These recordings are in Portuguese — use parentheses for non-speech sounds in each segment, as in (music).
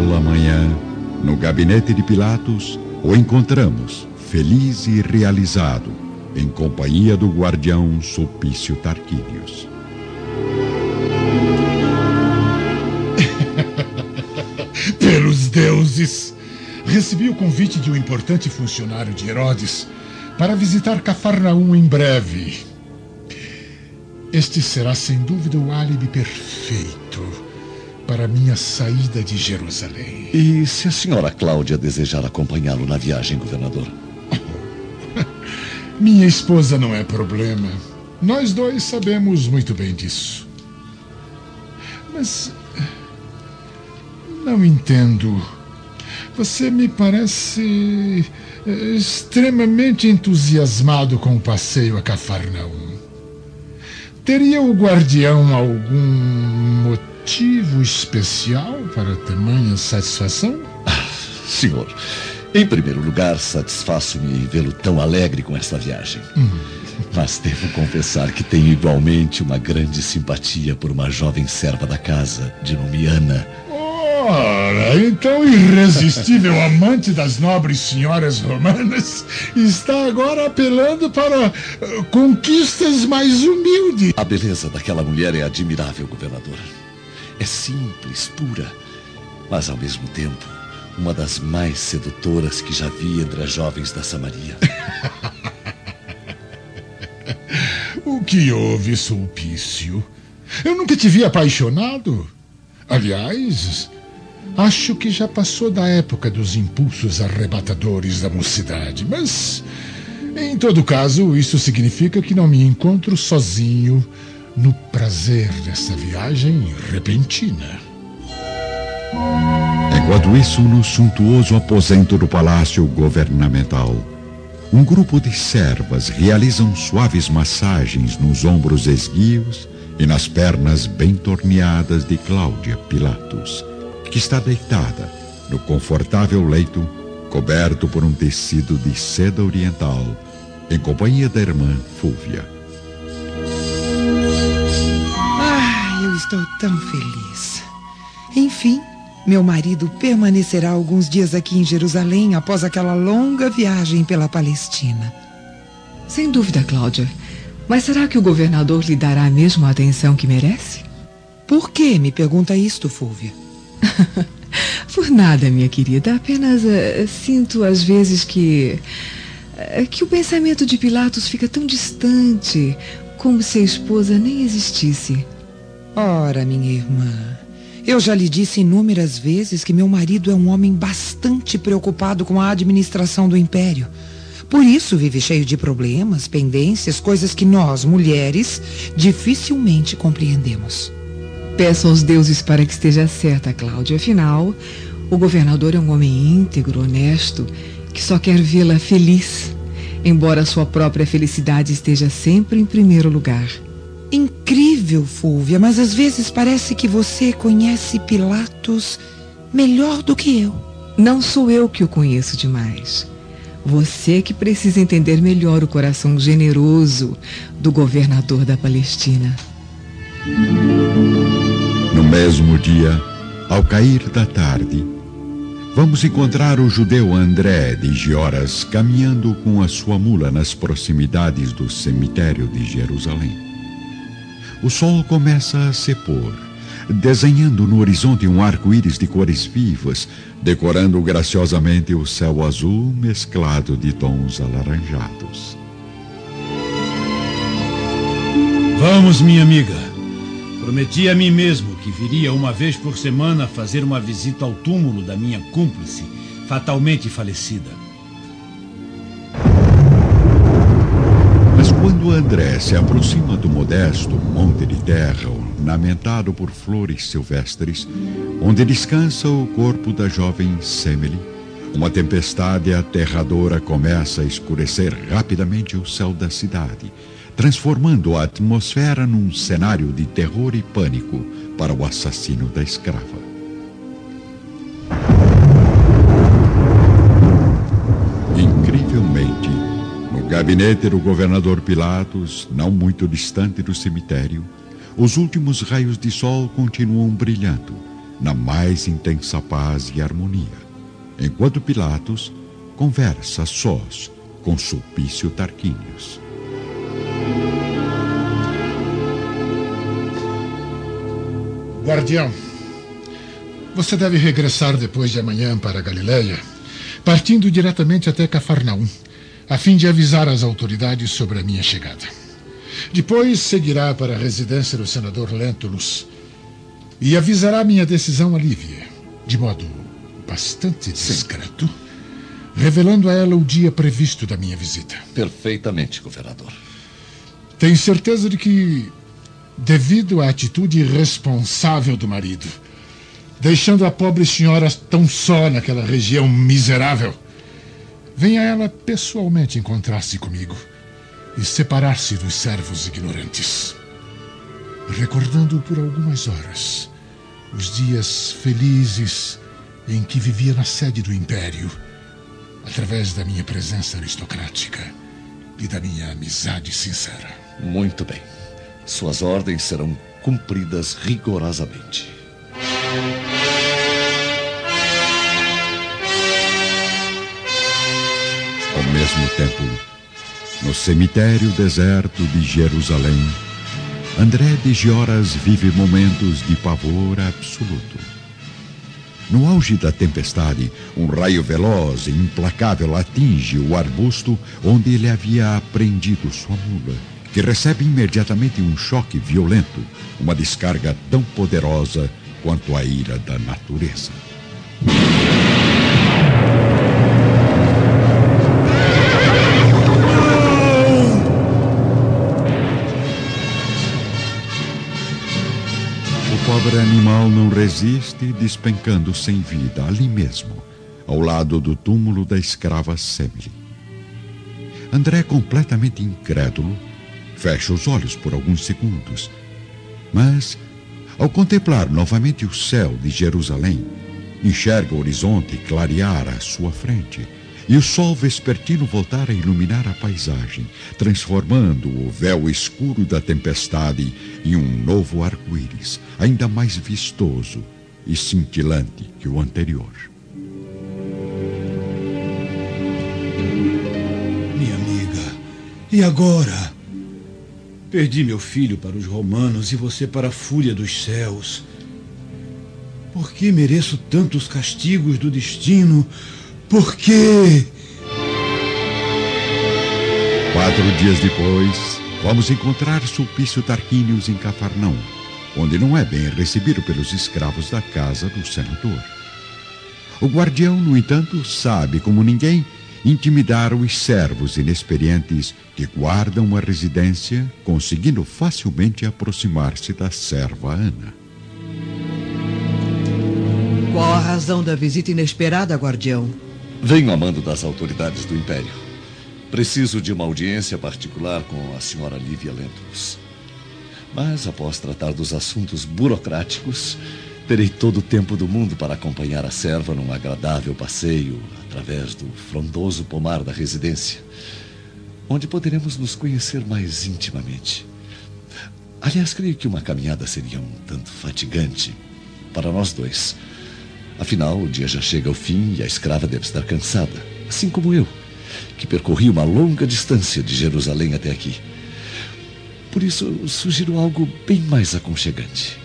bela manhã, no gabinete de Pilatos, o encontramos, feliz e realizado, em companhia do guardião Sulpício Tarquínios. (laughs) Pelos deuses! Recebi o convite de um importante funcionário de Herodes para visitar Cafarnaum em breve. Este será sem dúvida o álibi perfeito para minha saída de Jerusalém. E se a senhora Cláudia desejar acompanhá-lo na viagem, governador? (laughs) minha esposa não é problema. Nós dois sabemos muito bem disso. Mas. Não entendo. Você me parece eh, extremamente entusiasmado com o passeio a Cafarnaum. Teria o guardião algum motivo especial para tamanha satisfação? Ah, senhor, em primeiro lugar, satisfaço-me vê-lo tão alegre com esta viagem. Hum. Mas devo confessar que tenho igualmente uma grande simpatia por uma jovem serva da casa, de nome Ana Ora, então irresistível (laughs) amante das nobres senhoras romanas está agora apelando para uh, conquistas mais humildes. A beleza daquela mulher é admirável, governador. É simples, pura, mas ao mesmo tempo uma das mais sedutoras que já vi entre as jovens da Samaria. (laughs) o que houve, Sulpício? Eu nunca te vi apaixonado. Aliás, Acho que já passou da época dos impulsos arrebatadores da mocidade, mas. Em todo caso, isso significa que não me encontro sozinho no prazer dessa viagem repentina. Enquanto isso, no suntuoso aposento do palácio governamental, um grupo de servas realizam suaves massagens nos ombros esguios e nas pernas bem torneadas de Cláudia Pilatos que está deitada no confortável leito coberto por um tecido de seda oriental, em companhia da irmã Fúvia. Estou tão feliz. Enfim, meu marido permanecerá alguns dias aqui em Jerusalém após aquela longa viagem pela Palestina. Sem dúvida, Cláudia. Mas será que o governador lhe dará a mesma atenção que merece? Por que me pergunta isto, Fúvia? (laughs) Por nada, minha querida. Apenas uh, sinto às vezes que. Uh, que o pensamento de Pilatos fica tão distante, como se a esposa nem existisse. Ora, minha irmã. Eu já lhe disse inúmeras vezes que meu marido é um homem bastante preocupado com a administração do império. Por isso vive cheio de problemas, pendências, coisas que nós, mulheres, dificilmente compreendemos. Peço aos deuses para que esteja certa, Cláudia. Afinal, o governador é um homem íntegro, honesto, que só quer vê-la feliz, embora sua própria felicidade esteja sempre em primeiro lugar. Incrível, Fúvia, mas às vezes parece que você conhece Pilatos melhor do que eu. Não sou eu que o conheço demais. Você que precisa entender melhor o coração generoso do governador da Palestina. No mesmo dia, ao cair da tarde, vamos encontrar o judeu André de Gioras caminhando com a sua mula nas proximidades do cemitério de Jerusalém. O sol começa a se pôr, desenhando no horizonte um arco-íris de cores vivas, decorando graciosamente o céu azul mesclado de tons alaranjados. Vamos, minha amiga. Prometi a mim mesmo que viria uma vez por semana fazer uma visita ao túmulo da minha cúmplice, fatalmente falecida. Quando André se aproxima do modesto monte de terra ornamentado por flores silvestres, onde descansa o corpo da jovem Semele, uma tempestade aterradora começa a escurecer rapidamente o céu da cidade transformando a atmosfera num cenário de terror e pânico para o assassino da escrava. Gabinete do governador Pilatos, não muito distante do cemitério, os últimos raios de sol continuam brilhando, na mais intensa paz e harmonia, enquanto Pilatos conversa sós com Sulpício Tarquínios. Guardião, você deve regressar depois de amanhã para Galiléia, partindo diretamente até Cafarnaum, a fim de avisar as autoridades sobre a minha chegada. Depois seguirá para a residência do senador Lentulus e avisará minha decisão a Lívia, de modo bastante discreto, Sim. revelando a ela o dia previsto da minha visita. Perfeitamente, governador. Tenho certeza de que, devido à atitude irresponsável do marido, deixando a pobre senhora tão só naquela região miserável, venha ela pessoalmente encontrar-se comigo e separar-se dos servos ignorantes. Recordando por algumas horas os dias felizes em que vivia na sede do Império, através da minha presença aristocrática e da minha amizade sincera. Muito bem. Suas ordens serão cumpridas rigorosamente. Mesmo tempo, no cemitério deserto de Jerusalém, André de Gioras vive momentos de pavor absoluto. No auge da tempestade, um raio veloz e implacável atinge o arbusto onde ele havia aprendido sua mula, que recebe imediatamente um choque violento, uma descarga tão poderosa quanto a ira da natureza. Pobre animal não resiste, despencando sem vida ali mesmo, ao lado do túmulo da escrava Semele. André, completamente incrédulo, fecha os olhos por alguns segundos, mas, ao contemplar novamente o céu de Jerusalém, enxerga o horizonte clarear à sua frente e o sol vespertino voltar a iluminar a paisagem, transformando o véu escuro da tempestade em um novo arco-íris, ainda mais vistoso e cintilante que o anterior. Minha amiga, e agora? Perdi meu filho para os romanos e você para a fúria dos céus. Por que mereço tantos castigos do destino? Por quê? Quatro dias depois, vamos encontrar Sulpício Tarquínios em Cafarnão, onde não é bem recebido pelos escravos da casa do senador. O guardião, no entanto, sabe como ninguém intimidar os servos inexperientes que guardam a residência, conseguindo facilmente aproximar-se da serva Ana. Qual a razão da visita inesperada, guardião? Venho a mando das autoridades do Império. Preciso de uma audiência particular com a senhora Lívia Lentulus. Mas, após tratar dos assuntos burocráticos, terei todo o tempo do mundo para acompanhar a serva num agradável passeio através do frondoso pomar da residência, onde poderemos nos conhecer mais intimamente. Aliás, creio que uma caminhada seria um tanto fatigante para nós dois. Afinal, o dia já chega ao fim e a escrava deve estar cansada, assim como eu, que percorri uma longa distância de Jerusalém até aqui. Por isso, sugiro algo bem mais aconchegante.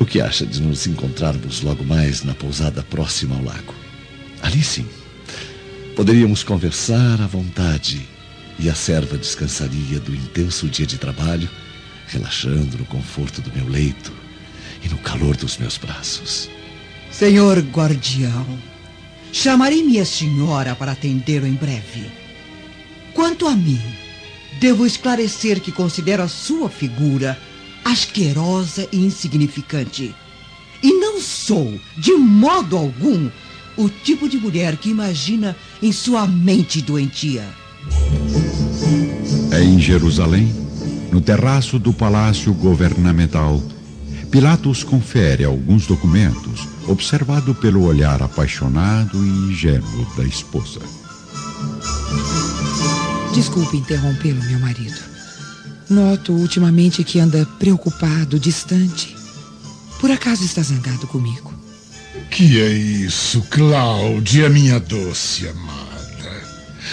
O que acha de nos encontrarmos logo mais na pousada próxima ao lago? Ali sim. Poderíamos conversar à vontade e a serva descansaria do intenso dia de trabalho, relaxando no conforto do meu leito e no calor dos meus braços. Senhor guardião, chamarei minha senhora para atendê-lo em breve. Quanto a mim, devo esclarecer que considero a sua figura asquerosa e insignificante. E não sou, de modo algum, o tipo de mulher que imagina em sua mente doentia. É em Jerusalém, no terraço do palácio governamental, Pilatos confere alguns documentos, observado pelo olhar apaixonado e ingênuo da esposa. Desculpe interrompê-lo, meu marido. Noto ultimamente que anda preocupado, distante. Por acaso está zangado comigo? Que é isso, Cláudia, minha doce amada?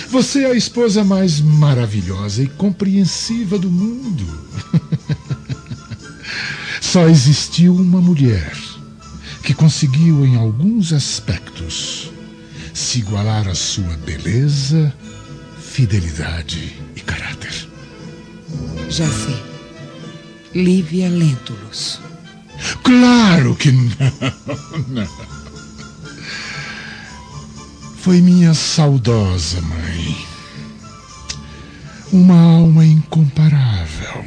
Você é a esposa mais maravilhosa e compreensiva do mundo. (laughs) Só existiu uma mulher que conseguiu, em alguns aspectos, se igualar à sua beleza, fidelidade e caráter. Já sei. Lívia Lentulus. Claro que não, não. Foi minha saudosa mãe. Uma alma incomparável.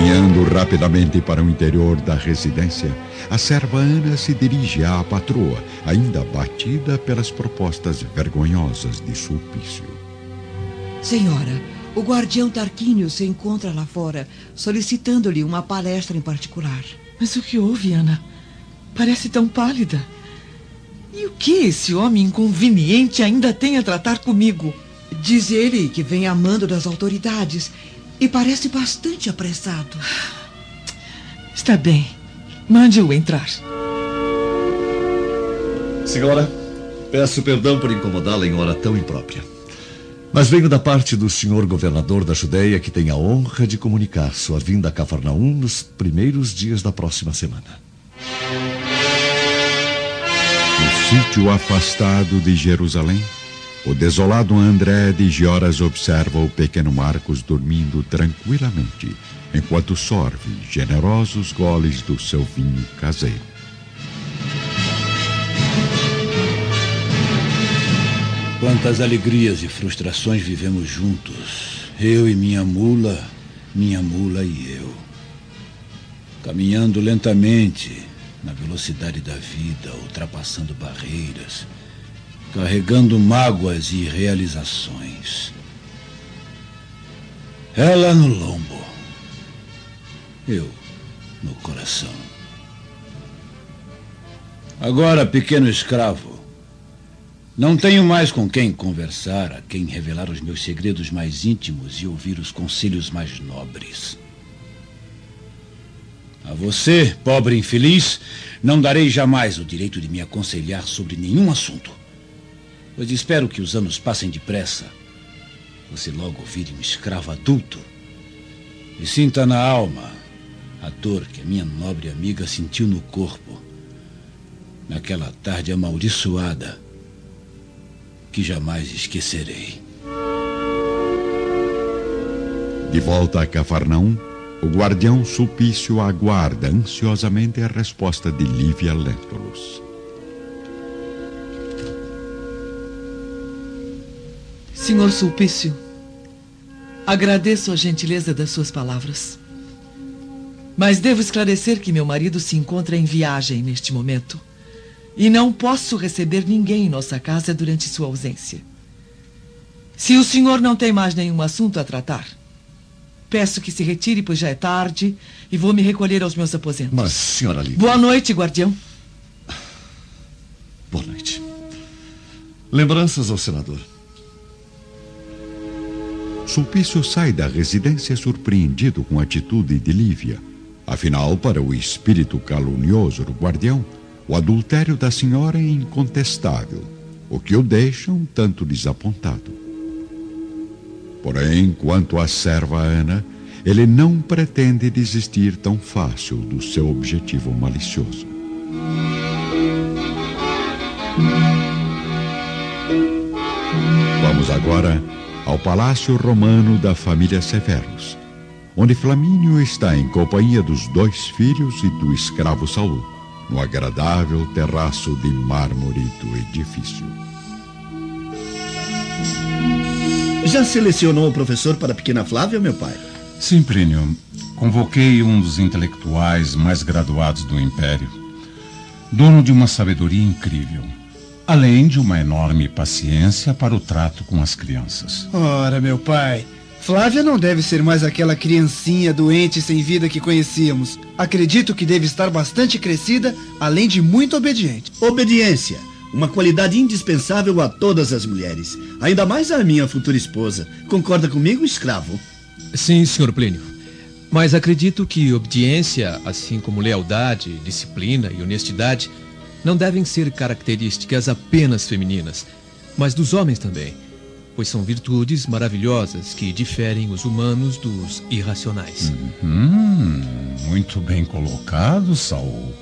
Caminhando rapidamente para o interior da residência, a serva Ana se dirige à patroa, ainda abatida pelas propostas vergonhosas de Sulpício. Senhora, o guardião Tarquínio se encontra lá fora, solicitando-lhe uma palestra em particular. Mas o que houve, Ana? Parece tão pálida. E o que esse homem inconveniente ainda tem a tratar comigo? Diz ele que vem amando das autoridades e parece bastante apressado. Está bem. Mande-o entrar. Senhora, peço perdão por incomodá-la em hora tão imprópria. Mas venho da parte do senhor governador da Judéia que tem a honra de comunicar sua vinda a Cafarnaum nos primeiros dias da próxima semana. No sítio afastado de Jerusalém, o desolado André de Gioras observa o pequeno Marcos dormindo tranquilamente, enquanto sorve generosos goles do seu vinho caseiro. Quantas alegrias e frustrações vivemos juntos. Eu e minha mula, minha mula e eu. Caminhando lentamente, na velocidade da vida, ultrapassando barreiras, carregando mágoas e realizações. Ela no lombo, eu no coração. Agora, pequeno escravo, não tenho mais com quem conversar, a quem revelar os meus segredos mais íntimos e ouvir os conselhos mais nobres. A você, pobre infeliz, não darei jamais o direito de me aconselhar sobre nenhum assunto. Pois espero que os anos passem depressa. Você logo vire um escravo adulto e sinta na alma a dor que a minha nobre amiga sentiu no corpo naquela tarde amaldiçoada que jamais esquecerei. De volta a Cafarnaum, o guardião Sulpício aguarda ansiosamente a resposta de Lívia Lentulus. Senhor Sulpício, agradeço a gentileza das suas palavras. Mas devo esclarecer que meu marido se encontra em viagem neste momento. E não posso receber ninguém em nossa casa durante sua ausência. Se o senhor não tem mais nenhum assunto a tratar, peço que se retire, pois já é tarde, e vou me recolher aos meus aposentos. Mas, senhora Lívia... Boa noite, guardião. Boa noite. Lembranças ao senador. Sulpício sai da residência surpreendido com a atitude de Lívia. Afinal, para o espírito calunioso do guardião, o adultério da senhora é incontestável, o que o deixa um tanto desapontado. Porém, quanto à serva Ana, ele não pretende desistir tão fácil do seu objetivo malicioso. Vamos agora ao palácio romano da família Severus, onde Flamínio está em companhia dos dois filhos e do escravo Saul no agradável terraço de mármore do edifício. Já selecionou o professor para a pequena Flávia, meu pai? Sim, Plínio. Convoquei um dos intelectuais mais graduados do Império, dono de uma sabedoria incrível, além de uma enorme paciência para o trato com as crianças. Ora, meu pai, Flávia não deve ser mais aquela criancinha doente sem vida que conhecíamos. Acredito que deve estar bastante crescida, além de muito obediente. Obediência, uma qualidade indispensável a todas as mulheres, ainda mais à minha futura esposa. Concorda comigo, escravo? Sim, senhor Plínio. Mas acredito que obediência, assim como lealdade, disciplina e honestidade, não devem ser características apenas femininas, mas dos homens também, pois são virtudes maravilhosas que diferem os humanos dos irracionais. Hum, muito bem colocado, Saul.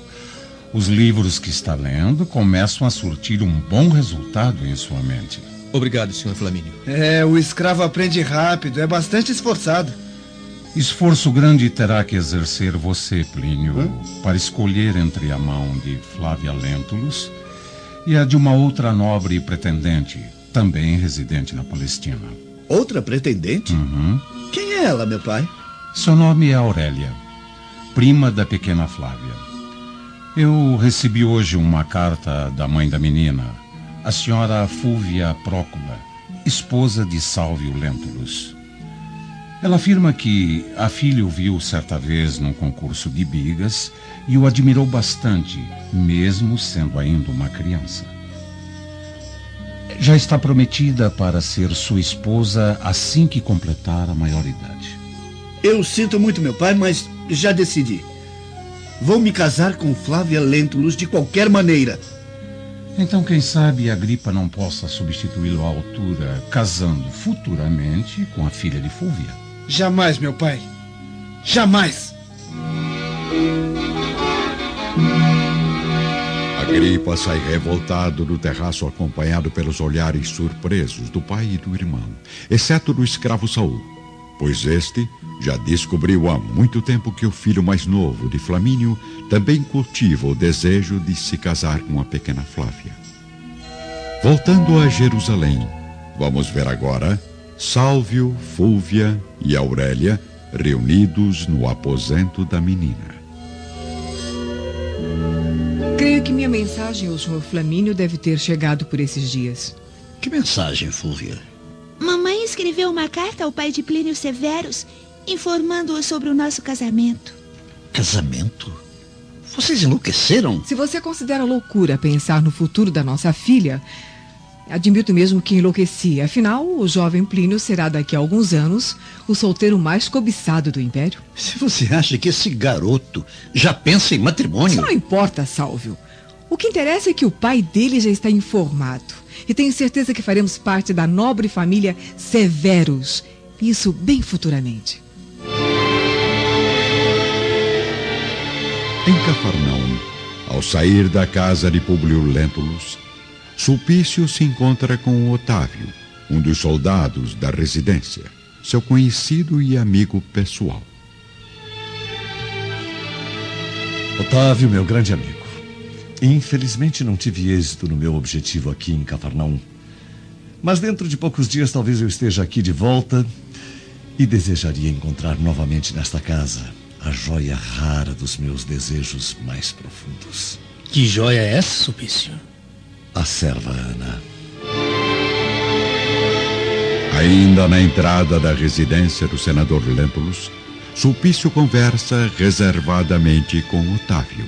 Os livros que está lendo começam a surtir um bom resultado em sua mente. Obrigado, Sr. Flamínio. É, o escravo aprende rápido, é bastante esforçado. Esforço grande terá que exercer você, Plínio, Hã? para escolher entre a mão de Flávia Lentulus e a de uma outra nobre pretendente, também residente na Palestina. Outra pretendente? Uhum. Quem é ela, meu pai? Seu nome é Aurélia, prima da pequena Flávia. Eu recebi hoje uma carta da mãe da menina, a senhora Fúvia Prócula, esposa de Salvio Lentulus. Ela afirma que a filha o viu certa vez num concurso de bigas e o admirou bastante, mesmo sendo ainda uma criança. Já está prometida para ser sua esposa assim que completar a maioridade. Eu sinto muito, meu pai, mas já decidi. Vou me casar com Flávia Lentulus de qualquer maneira. Então, quem sabe a gripa não possa substituí-lo à altura, casando futuramente com a filha de Fúvia. Jamais, meu pai. Jamais. Agripa sai revoltado do terraço acompanhado pelos olhares surpresos do pai e do irmão, exceto do escravo Saul, pois este já descobriu há muito tempo que o filho mais novo de Flamínio também cultiva o desejo de se casar com a pequena Flávia. Voltando a Jerusalém, vamos ver agora Sálvio, Fúvia e Aurélia reunidos no aposento da menina. Creio que minha mensagem ao senhor Flamínio deve ter chegado por esses dias. Que mensagem, Fúvia? Mamãe escreveu uma carta ao pai de Plínio Severus, informando-o sobre o nosso casamento. Casamento? Vocês enlouqueceram? Se você considera loucura pensar no futuro da nossa filha, Admito mesmo que enlouqueci. Afinal, o jovem Plínio será daqui a alguns anos o solteiro mais cobiçado do Império. Se você acha que esse garoto já pensa em matrimônio. Isso não importa, Sálvio. O que interessa é que o pai dele já está informado. E tenho certeza que faremos parte da nobre família Severus. Isso bem futuramente. Em Cafarnaum, ao sair da casa de Publio Lentulus, Sulpício se encontra com Otávio, um dos soldados da residência, seu conhecido e amigo pessoal. Otávio, meu grande amigo. Infelizmente não tive êxito no meu objetivo aqui em Cafarnaum. Mas dentro de poucos dias talvez eu esteja aqui de volta e desejaria encontrar novamente nesta casa a joia rara dos meus desejos mais profundos. Que joia é essa, Sulpício? A serva Ana. Ainda na entrada da residência do senador Lentulus, Sulpício conversa reservadamente com Otávio.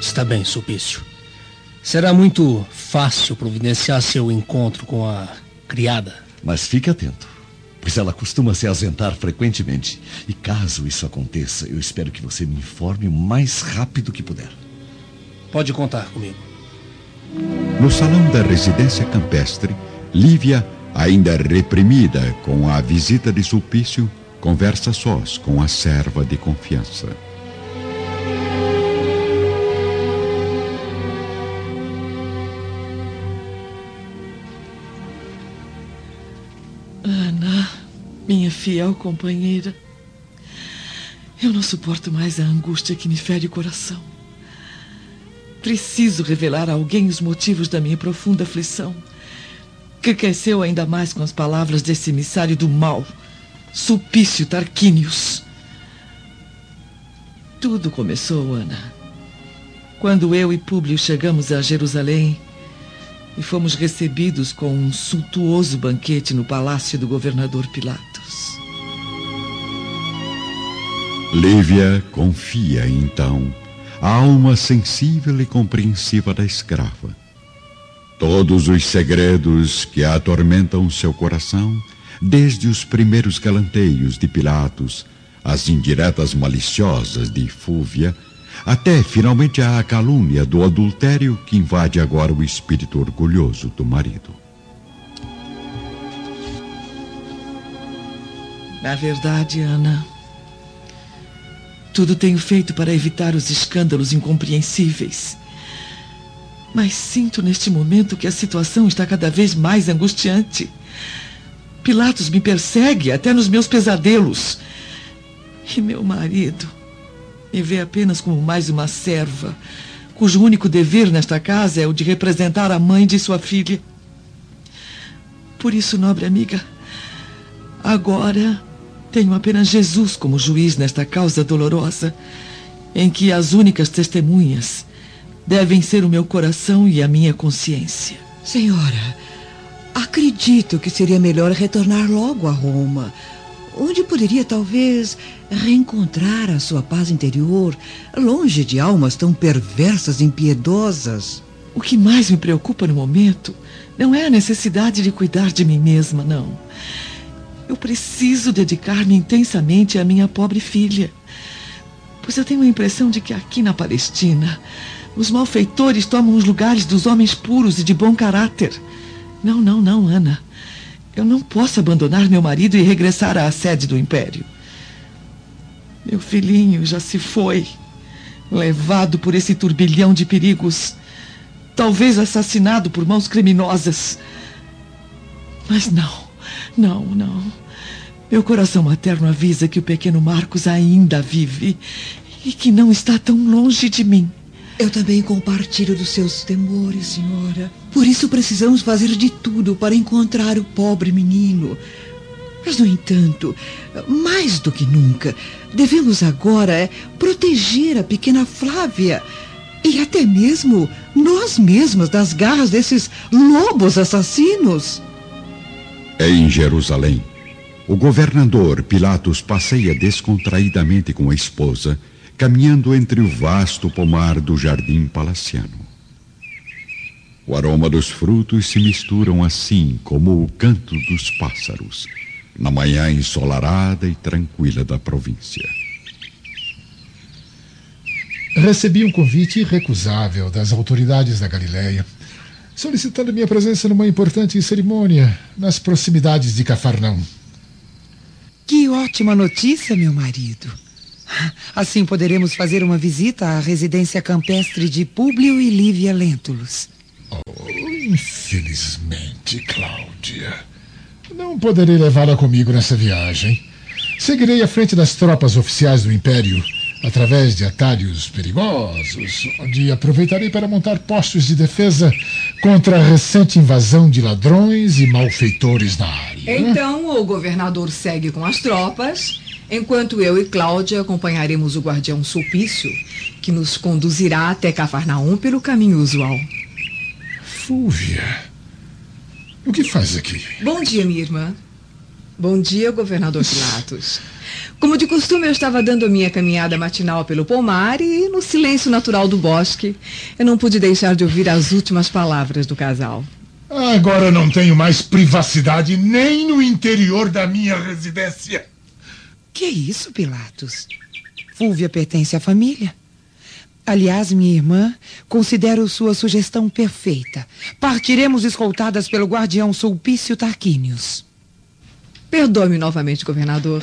Está bem, Sulpício. Será muito fácil providenciar seu encontro com a criada. Mas fique atento pois ela costuma se ausentar frequentemente. E caso isso aconteça, eu espero que você me informe o mais rápido que puder. Pode contar comigo. No salão da residência campestre, Lívia, ainda reprimida com a visita de Sulpício, conversa sós com a serva de confiança. Minha fiel companheira. Eu não suporto mais a angústia que me fere o coração. Preciso revelar a alguém os motivos da minha profunda aflição, que cresceu ainda mais com as palavras desse emissário do mal, Sulpício Tarquínios. Tudo começou, Ana, quando eu e Públio chegamos a Jerusalém e fomos recebidos com um suntuoso banquete no palácio do governador Pilatos. Lívia confia, então, a alma sensível e compreensiva da escrava. Todos os segredos que atormentam seu coração desde os primeiros galanteios de Pilatos, as indiretas maliciosas de Fúvia, até finalmente a calúnia do adultério que invade agora o espírito orgulhoso do marido. Na verdade, Ana, tudo tenho feito para evitar os escândalos incompreensíveis. Mas sinto neste momento que a situação está cada vez mais angustiante. Pilatos me persegue até nos meus pesadelos. E meu marido me vê apenas como mais uma serva, cujo único dever nesta casa é o de representar a mãe de sua filha. Por isso, nobre amiga, agora tenho apenas Jesus como juiz nesta causa dolorosa, em que as únicas testemunhas devem ser o meu coração e a minha consciência. Senhora, acredito que seria melhor retornar logo a Roma, onde poderia talvez reencontrar a sua paz interior, longe de almas tão perversas e impiedosas. O que mais me preocupa no momento não é a necessidade de cuidar de mim mesma, não. Eu preciso dedicar-me intensamente à minha pobre filha. Pois eu tenho a impressão de que aqui na Palestina, os malfeitores tomam os lugares dos homens puros e de bom caráter. Não, não, não, Ana. Eu não posso abandonar meu marido e regressar à sede do Império. Meu filhinho já se foi, levado por esse turbilhão de perigos, talvez assassinado por mãos criminosas. Mas não, não, não. Meu coração materno avisa que o pequeno Marcos ainda vive e que não está tão longe de mim. Eu também compartilho dos seus temores, senhora. Por isso precisamos fazer de tudo para encontrar o pobre menino. Mas, no entanto, mais do que nunca, devemos agora é, proteger a pequena Flávia e até mesmo nós mesmas das garras desses lobos assassinos. É em Jerusalém o governador Pilatos passeia descontraidamente com a esposa, caminhando entre o vasto pomar do jardim palaciano. O aroma dos frutos se misturam assim como o canto dos pássaros, na manhã ensolarada e tranquila da província. Recebi um convite irrecusável das autoridades da Galileia, solicitando minha presença numa importante cerimônia nas proximidades de Cafarnaum. Que ótima notícia, meu marido. Assim poderemos fazer uma visita à residência campestre de Públio e Lívia Lentulus. Oh, infelizmente, Cláudia. Não poderei levá-la comigo nessa viagem. Seguirei à frente das tropas oficiais do Império através de atalhos perigosos, onde aproveitarei para montar postos de defesa contra a recente invasão de ladrões e malfeitores na área. Então o governador segue com as tropas, enquanto eu e Cláudia acompanharemos o guardião Sulpício, que nos conduzirá até Cafarnaum pelo caminho usual. Fúvia, o que faz aqui? Bom dia, minha irmã. Bom dia, governador (laughs) Pilatos. Como de costume, eu estava dando a minha caminhada matinal pelo pomar e, no silêncio natural do bosque, eu não pude deixar de ouvir as últimas palavras do casal. Agora não tenho mais privacidade nem no interior da minha residência. Que isso, Pilatos? Fúvia pertence à família. Aliás, minha irmã, considero sua sugestão perfeita. Partiremos escoltadas pelo guardião Sulpício Tarquínios. Perdoe-me novamente, governador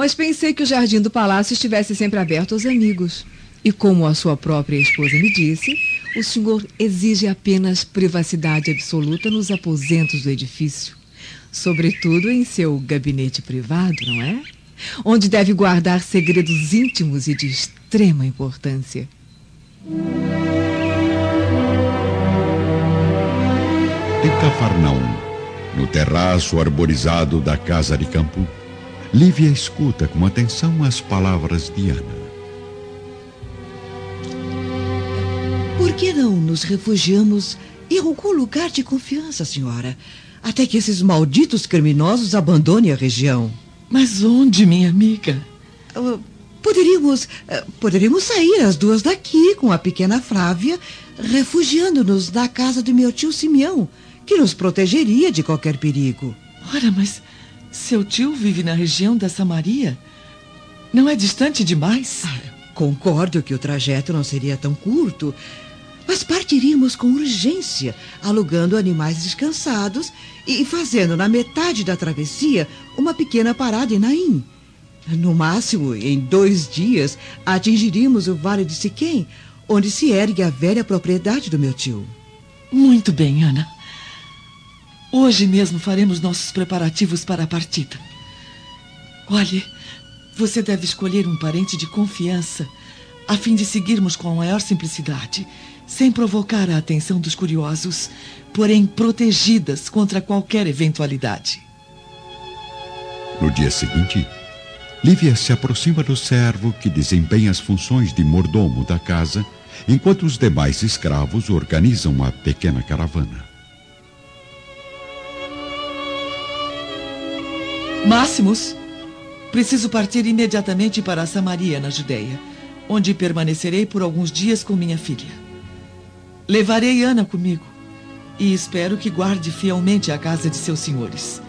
mas pensei que o jardim do palácio estivesse sempre aberto aos amigos. E como a sua própria esposa me disse, o senhor exige apenas privacidade absoluta nos aposentos do edifício. Sobretudo em seu gabinete privado, não é? Onde deve guardar segredos íntimos e de extrema importância. Em Cafarnaum, no terraço arborizado da casa de campo, Lívia escuta com atenção as palavras de Ana. Por que não nos refugiamos em algum lugar de confiança, senhora? Até que esses malditos criminosos abandonem a região. Mas onde, minha amiga? Uh, poderíamos, uh, poderíamos sair as duas daqui com a pequena Flávia, refugiando-nos na casa do meu tio Simeão, que nos protegeria de qualquer perigo. Ora, mas Seu tio vive na região da Samaria? Não é distante demais? Ah, concordo que o trajeto não seria tão curto, mas partiríamos com urgência, alugando animais descansados e fazendo na metade da travessia uma pequena parada em Naim. No máximo, em dois dias, atingiríamos o Vale de Siquém, onde se ergue a velha propriedade do meu tio. Muito bem, Ana. Hoje mesmo faremos nossos preparativos para a partida. Olhe, você deve escolher um parente de confiança, a fim de seguirmos com a maior simplicidade, sem provocar a atenção dos curiosos, porém protegidas contra qualquer eventualidade. No dia seguinte, Lívia se aproxima do servo que desempenha as funções de mordomo da casa, enquanto os demais escravos organizam uma pequena caravana. Máximos, preciso partir imediatamente para Samaria, na Judéia, onde permanecerei por alguns dias com minha filha. Levarei Ana comigo e espero que guarde fielmente a casa de seus senhores.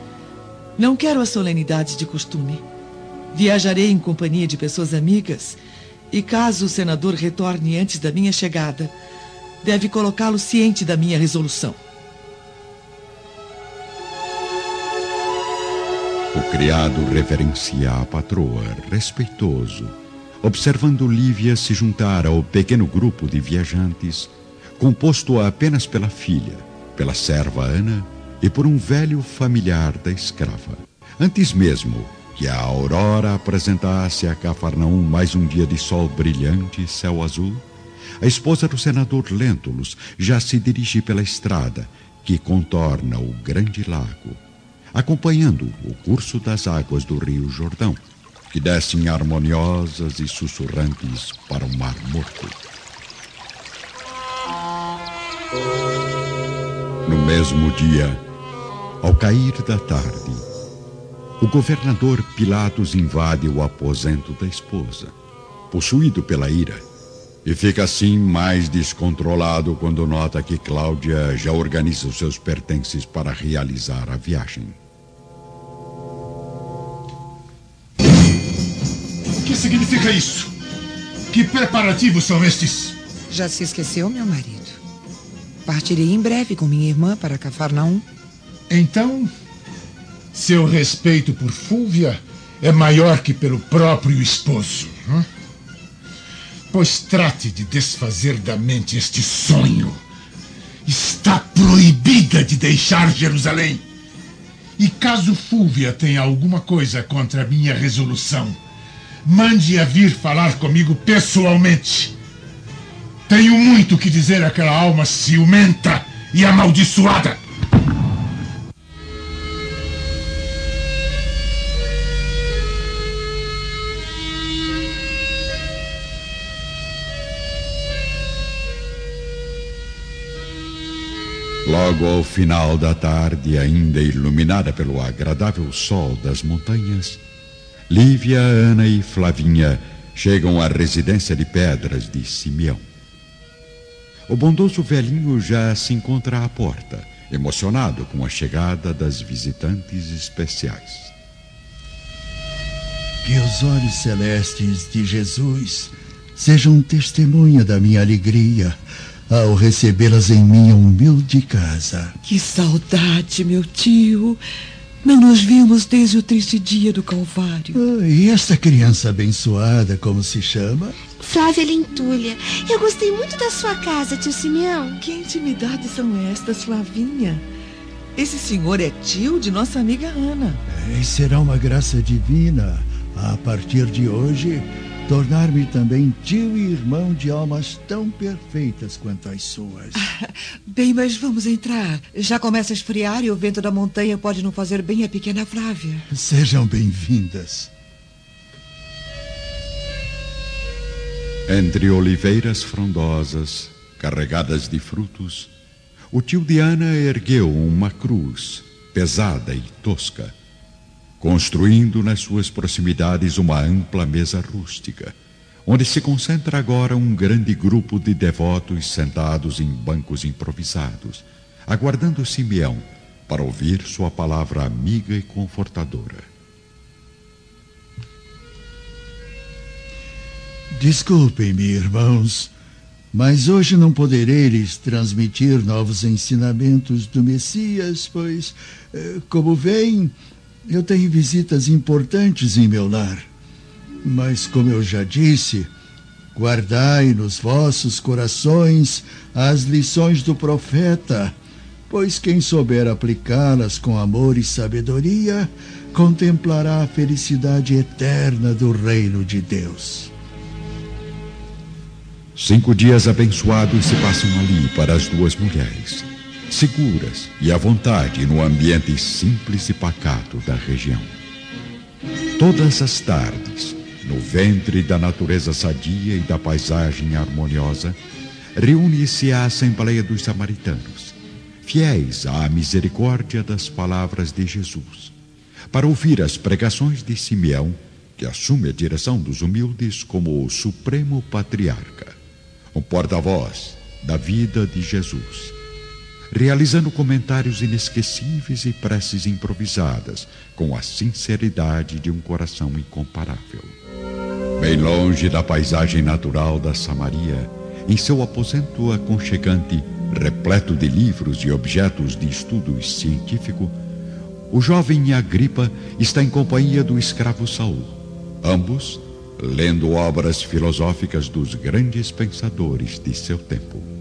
Não quero a solenidade de costume. Viajarei em companhia de pessoas amigas e, caso o senador retorne antes da minha chegada, deve colocá-lo ciente da minha resolução. O criado reverencia a patroa, respeitoso, observando Lívia se juntar ao pequeno grupo de viajantes, composto apenas pela filha, pela serva Ana e por um velho familiar da escrava. Antes mesmo que a aurora apresentasse a Cafarnaum mais um dia de sol brilhante e céu azul, a esposa do senador Lentulus já se dirige pela estrada que contorna o grande lago acompanhando o curso das águas do rio Jordão, que descem harmoniosas e sussurrantes para o Mar Morto. No mesmo dia, ao cair da tarde, o governador Pilatos invade o aposento da esposa, possuído pela ira, e fica assim mais descontrolado quando nota que Cláudia já organiza os seus pertences para realizar a viagem. Que significa isso? Que preparativos são estes? Já se esqueceu, meu marido? Partirei em breve com minha irmã para Cafarnaum. Então, seu respeito por Fúvia é maior que pelo próprio esposo. Hein? Pois trate de desfazer da mente este sonho. Está proibida de deixar Jerusalém. E caso Fúvia tenha alguma coisa contra a minha resolução, Mande-a vir falar comigo pessoalmente. Tenho muito que dizer àquela alma ciumenta e amaldiçoada. Logo ao final da tarde, ainda iluminada pelo agradável sol das montanhas, Lívia, Ana e Flavinha chegam à residência de pedras de Simeão. O bondoso velhinho já se encontra à porta, emocionado com a chegada das visitantes especiais. Que os olhos celestes de Jesus sejam testemunha da minha alegria ao recebê-las em minha humilde casa. Que saudade, meu tio! Não nos vimos desde o triste dia do Calvário. Ah, e esta criança abençoada, como se chama? Flávia Lentulha. Eu gostei muito da sua casa, tio Simeão. Que intimidades são estas, Flavinha? Esse senhor é tio de nossa amiga Ana. É, e será uma graça divina, a partir de hoje, tornar-me também tio e irmão de almas tão perfeitas quanto as suas. (laughs) bem, mas vamos entrar. Já começa a esfriar e o vento da montanha pode não fazer bem a pequena Flávia. Sejam bem-vindas. Entre oliveiras frondosas, carregadas de frutos, o tio Diana ergueu uma cruz, pesada e tosca construindo nas suas proximidades uma ampla mesa rústica, onde se concentra agora um grande grupo de devotos sentados em bancos improvisados, aguardando Simeão, para ouvir sua palavra amiga e confortadora. Desculpem-me, irmãos, mas hoje não poderei lhes transmitir novos ensinamentos do Messias, pois, eh, como veem, eu tenho visitas importantes em meu lar. Mas, como eu já disse, guardai nos vossos corações as lições do profeta, pois quem souber aplicá-las com amor e sabedoria contemplará a felicidade eterna do reino de Deus. Cinco dias abençoados se passam ali para as duas mulheres, seguras e à vontade no ambiente simples e pacato da região. Todas as tardes, no ventre da natureza sadia e da paisagem harmoniosa, reúne-se a Assembleia dos Samaritanos, fiéis à misericórdia das palavras de Jesus, para ouvir as pregações de Simeão, que assume a direção dos humildes como o supremo patriarca o porta-voz da vida de Jesus, realizando comentários inesquecíveis e preces improvisadas com a sinceridade de um coração incomparável. Bem longe da paisagem natural da Samaria, em seu aposento aconchegante, repleto de livros e objetos de estudo científico, o jovem Agripa está em companhia do escravo Saul, ambos lendo obras filosóficas dos grandes pensadores de seu tempo.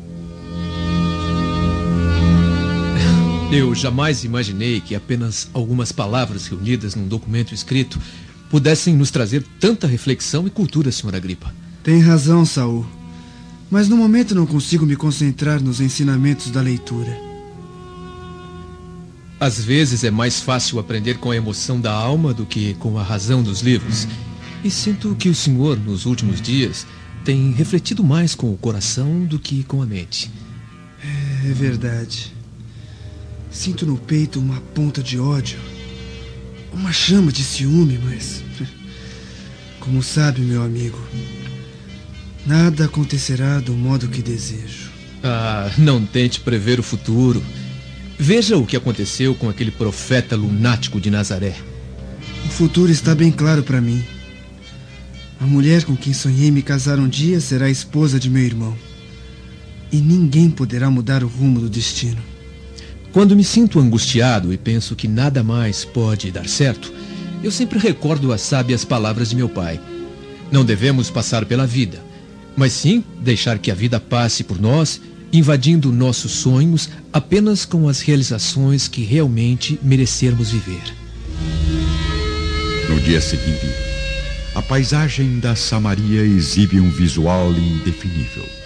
Eu jamais imaginei que apenas algumas palavras reunidas num documento escrito pudessem nos trazer tanta reflexão e cultura, senhora Agripa. Tem razão, Saul. Mas no momento não consigo me concentrar nos ensinamentos da leitura. Às vezes é mais fácil aprender com a emoção da alma do que com a razão dos livros. E sinto que o senhor, nos últimos dias, tem refletido mais com o coração do que com a mente. É verdade. Sinto no peito uma ponta de ódio, uma chama de ciúme, mas. Como sabe, meu amigo, nada acontecerá do modo que desejo. Ah, não tente prever o futuro. Veja o que aconteceu com aquele profeta lunático de Nazaré. O futuro está bem claro para mim. A mulher com quem sonhei me casar um dia será a esposa de meu irmão. E ninguém poderá mudar o rumo do destino. Quando me sinto angustiado e penso que nada mais pode dar certo, eu sempre recordo as sábias palavras de meu pai. Não devemos passar pela vida, mas sim deixar que a vida passe por nós, invadindo nossos sonhos apenas com as realizações que realmente merecermos viver. No dia seguinte, a paisagem da Samaria exibe um visual indefinível.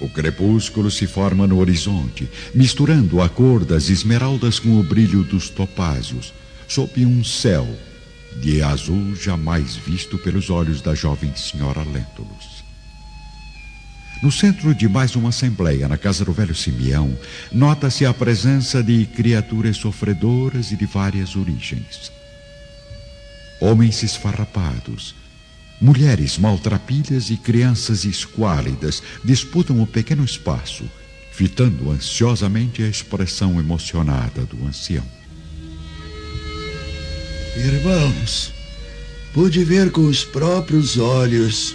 O crepúsculo se forma no horizonte, misturando a cor das esmeraldas com o brilho dos topázios, sob um céu de azul jamais visto pelos olhos da jovem senhora Lentulus. No centro de mais uma assembleia, na casa do velho Simeão, nota-se a presença de criaturas sofredoras e de várias origens homens esfarrapados, mulheres maltrapilhas e crianças esquálidas disputam o pequeno espaço, fitando ansiosamente a expressão emocionada do ancião. Irmãos, pude ver com os próprios olhos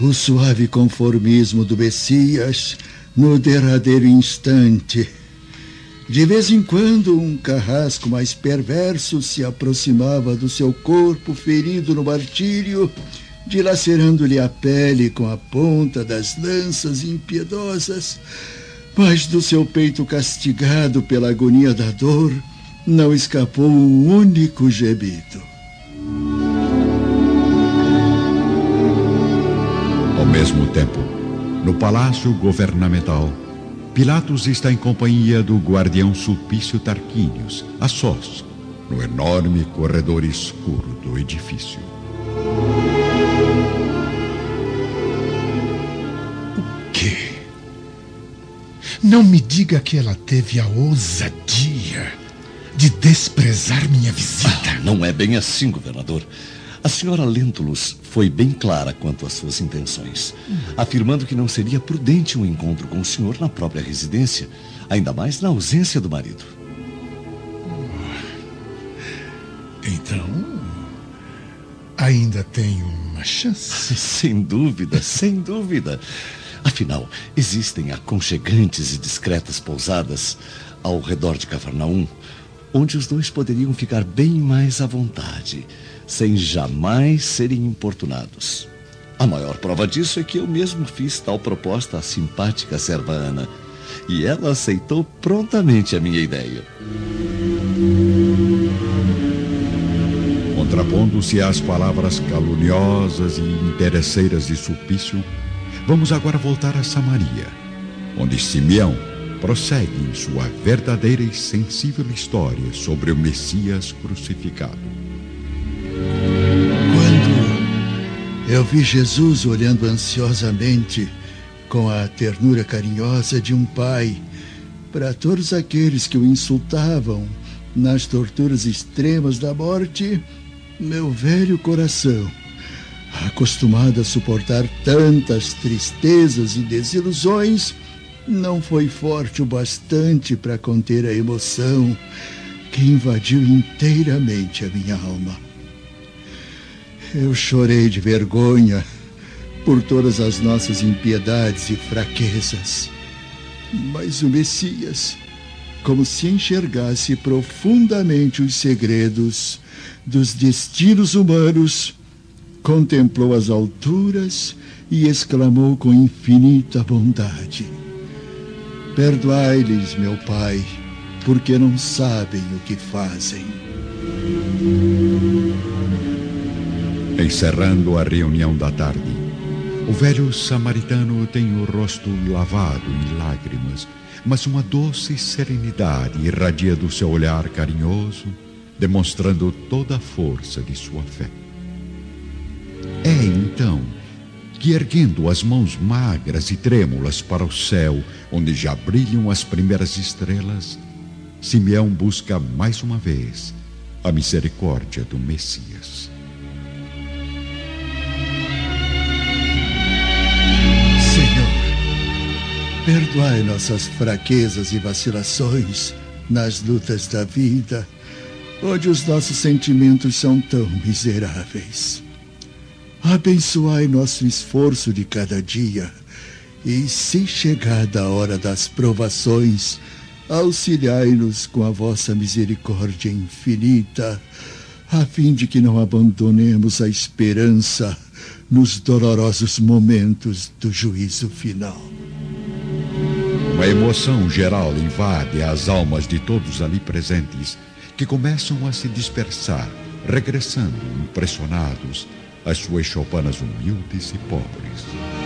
o suave conformismo do Messias no derradeiro instante de vez em quando, um carrasco mais perverso se aproximava do seu corpo ferido no martírio, dilacerando-lhe a pele com a ponta das lanças impiedosas, mas do seu peito castigado pela agonia da dor, não escapou um único gemido. Ao mesmo tempo, no palácio governamental, Pilatos está em companhia do guardião Sulpício Tarquínios, a sós, no enorme corredor escuro do edifício. Não me diga que ela teve a ousadia de desprezar minha visita. Ah, não é bem assim, governador. A senhora Lentulus foi bem clara quanto às suas intenções, hum. afirmando que não seria prudente um encontro com o senhor na própria residência, ainda mais na ausência do marido. Então, ainda tem uma chance? (laughs) Sem dúvida, sem dúvida. Afinal, existem aconchegantes e discretas pousadas ao redor de Cafarnaum, onde os dois poderiam ficar bem mais à vontade, sem jamais serem importunados. A maior prova disso é que eu mesmo fiz tal proposta à simpática serva Ana, e ela aceitou prontamente a minha ideia. Contrapondo-se às palavras caluniosas e interesseiras de Sulpício, vamos agora voltar a Samaria, onde Simeão prossegue em sua verdadeira e sensível história sobre o Messias crucificado. Quando eu vi Jesus olhando ansiosamente, com a ternura carinhosa de um pai, para todos aqueles que o insultavam nas torturas extremas da morte, meu velho coração, acostumado a suportar tantas tristezas e desilusões, não foi forte o bastante para conter a emoção que invadiu inteiramente a minha alma. Eu chorei de vergonha por todas as nossas impiedades e fraquezas. Mas o Messias, como se enxergasse profundamente os segredos dos destinos humanos, contemplou as alturas e exclamou com infinita bondade: Perdoai-lhes, meu Pai, porque não sabem o que fazem. Encerrando a reunião da tarde, o velho samaritano tem o rosto lavado em lágrimas, mas uma doce serenidade irradia do seu olhar carinhoso, demonstrando toda a força de sua fé. É então que, erguendo as mãos magras e trêmulas para o céu, onde já brilham as primeiras estrelas, Simeão busca mais uma vez a misericórdia do Messias. Senhor, perdoai nossas fraquezas e vacilações nas lutas da vida, onde os nossos sentimentos são tão miseráveis. Abençoai nosso esforço de cada dia e, se chegada a hora das provações, auxiliai-nos com a vossa misericórdia infinita, a fim de que não abandonemos a esperança nos dolorosos momentos do juízo final. Uma emoção geral invade as almas de todos ali presentes, que começam a se dispersar, regressando impressionados às suas choupanas humildes e pobres.